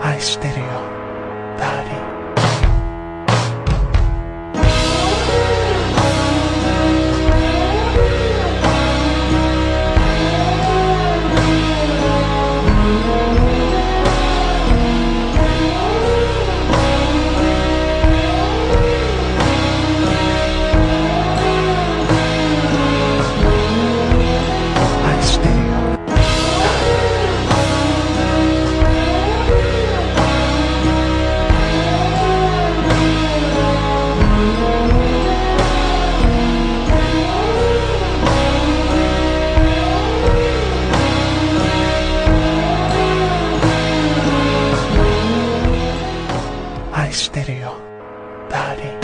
愛してるよ。ダーリン。愛してるよ。ダーリン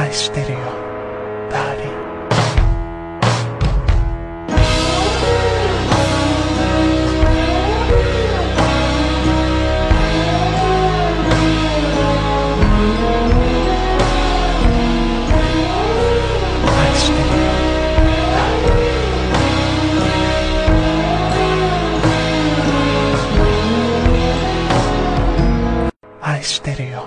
愛してるよ。ダーリン。愛してるよ。